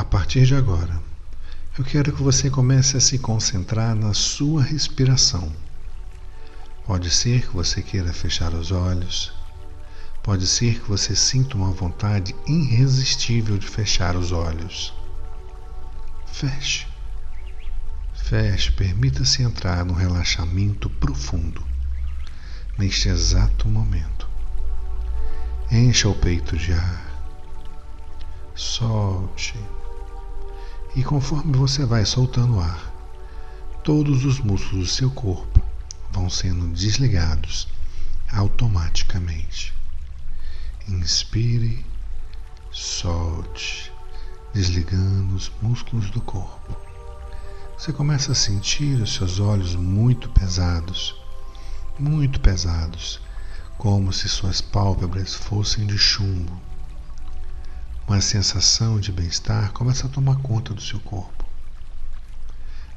A partir de agora, eu quero que você comece a se concentrar na sua respiração. Pode ser que você queira fechar os olhos, pode ser que você sinta uma vontade irresistível de fechar os olhos. Feche. Feche, permita-se entrar no relaxamento profundo, neste exato momento. Encha o peito de ar. Solte. E conforme você vai soltando o ar, todos os músculos do seu corpo vão sendo desligados automaticamente. Inspire, solte, desligando os músculos do corpo. Você começa a sentir os seus olhos muito pesados, muito pesados, como se suas pálpebras fossem de chumbo. Uma sensação de bem-estar começa a tomar conta do seu corpo.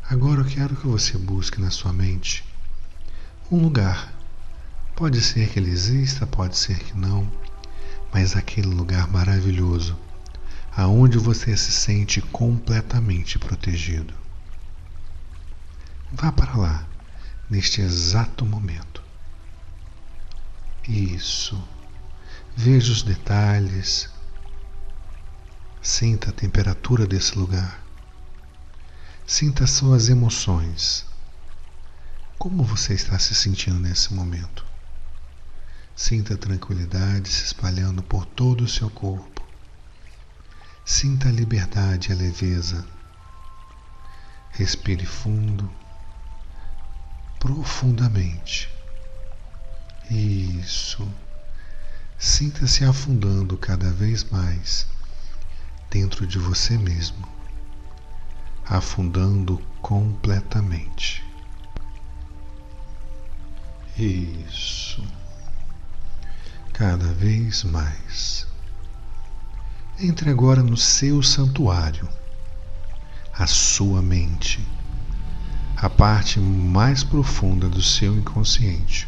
Agora eu quero que você busque na sua mente um lugar. Pode ser que ele exista, pode ser que não, mas aquele lugar maravilhoso, aonde você se sente completamente protegido. Vá para lá, neste exato momento. Isso. Veja os detalhes. Sinta a temperatura desse lugar. Sinta as suas emoções. Como você está se sentindo nesse momento? Sinta a tranquilidade se espalhando por todo o seu corpo. Sinta a liberdade e a leveza. Respire fundo profundamente. Isso. Sinta-se afundando cada vez mais dentro de você mesmo, afundando completamente. Isso. Cada vez mais. Entre agora no seu santuário, a sua mente a parte mais profunda do seu inconsciente.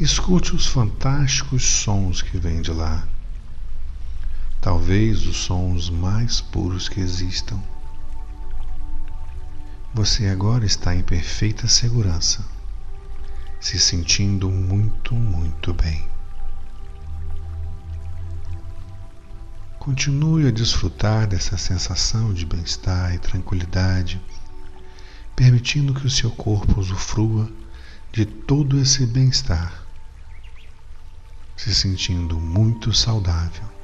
Escute os fantásticos sons que vêm de lá. Talvez os sons mais puros que existam. Você agora está em perfeita segurança, se sentindo muito, muito bem. Continue a desfrutar dessa sensação de bem-estar e tranquilidade permitindo que o seu corpo usufrua de todo esse bem-estar, se sentindo muito saudável.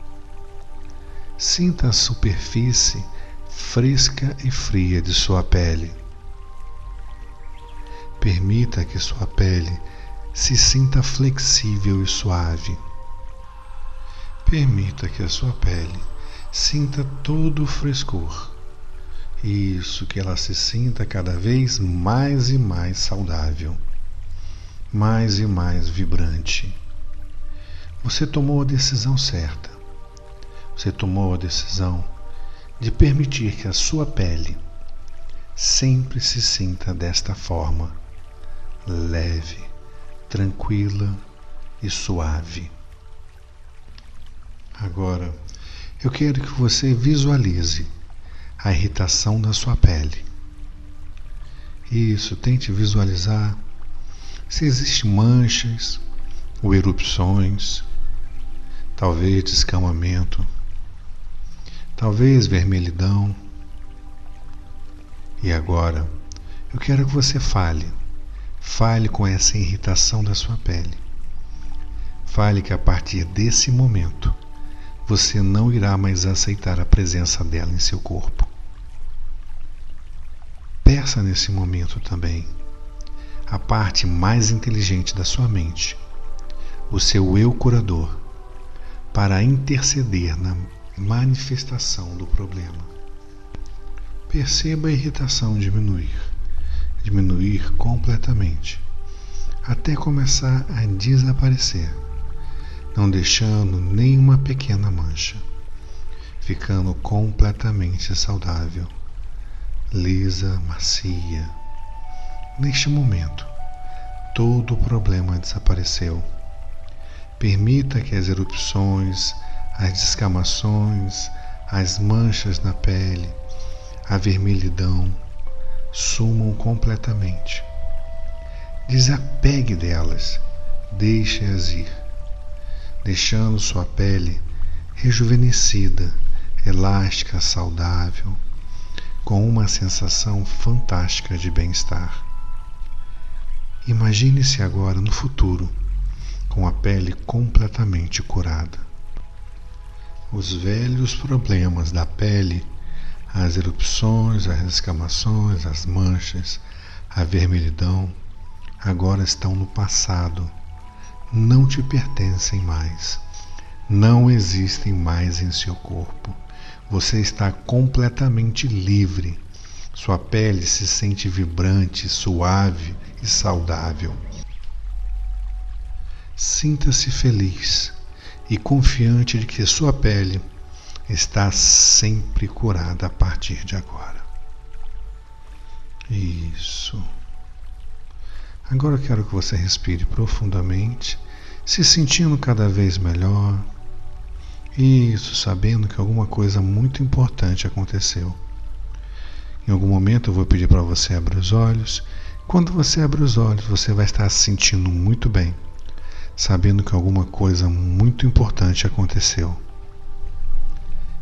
Sinta a superfície fresca e fria de sua pele. Permita que sua pele se sinta flexível e suave. Permita que a sua pele sinta todo o frescor isso, que ela se sinta cada vez mais e mais saudável, mais e mais vibrante. Você tomou a decisão certa. Você tomou a decisão de permitir que a sua pele sempre se sinta desta forma, leve, tranquila e suave. Agora, eu quero que você visualize a irritação da sua pele. Isso, tente visualizar se existem manchas ou erupções, talvez descamamento, talvez vermelhidão. E agora, eu quero que você fale. Fale com essa irritação da sua pele. Fale que a partir desse momento você não irá mais aceitar a presença dela em seu corpo. Peça nesse momento também a parte mais inteligente da sua mente, o seu eu curador, para interceder na manifestação do problema. Perceba a irritação diminuir, diminuir completamente, até começar a desaparecer, não deixando nenhuma pequena mancha, ficando completamente saudável lisa, macia. Neste momento, todo o problema desapareceu. Permita que as erupções, as descamações, as manchas na pele, a vermelhidão sumam completamente. Desapegue delas, deixe-as ir, deixando sua pele rejuvenescida, elástica, saudável, com uma sensação fantástica de bem-estar. Imagine-se agora no futuro, com a pele completamente curada. Os velhos problemas da pele, as erupções, as escamações, as manchas, a vermelhidão, agora estão no passado, não te pertencem mais, não existem mais em seu corpo. Você está completamente livre. Sua pele se sente vibrante, suave e saudável. Sinta-se feliz e confiante de que sua pele está sempre curada a partir de agora. Isso. Agora eu quero que você respire profundamente, se sentindo cada vez melhor. Isso, sabendo que alguma coisa muito importante aconteceu. Em algum momento eu vou pedir para você abrir os olhos. Quando você abre os olhos, você vai estar se sentindo muito bem, sabendo que alguma coisa muito importante aconteceu.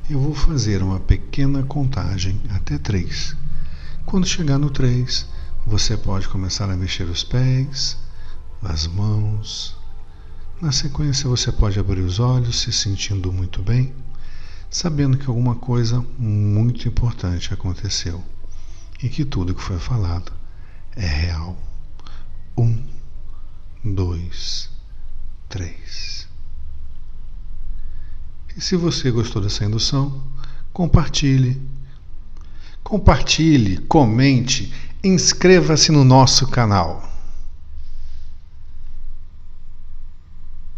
Eu vou fazer uma pequena contagem até três. Quando chegar no três, você pode começar a mexer os pés, as mãos, na sequência, você pode abrir os olhos se sentindo muito bem, sabendo que alguma coisa muito importante aconteceu e que tudo que foi falado é real. Um, dois, três. E se você gostou dessa indução, compartilhe. Compartilhe, comente, inscreva-se no nosso canal.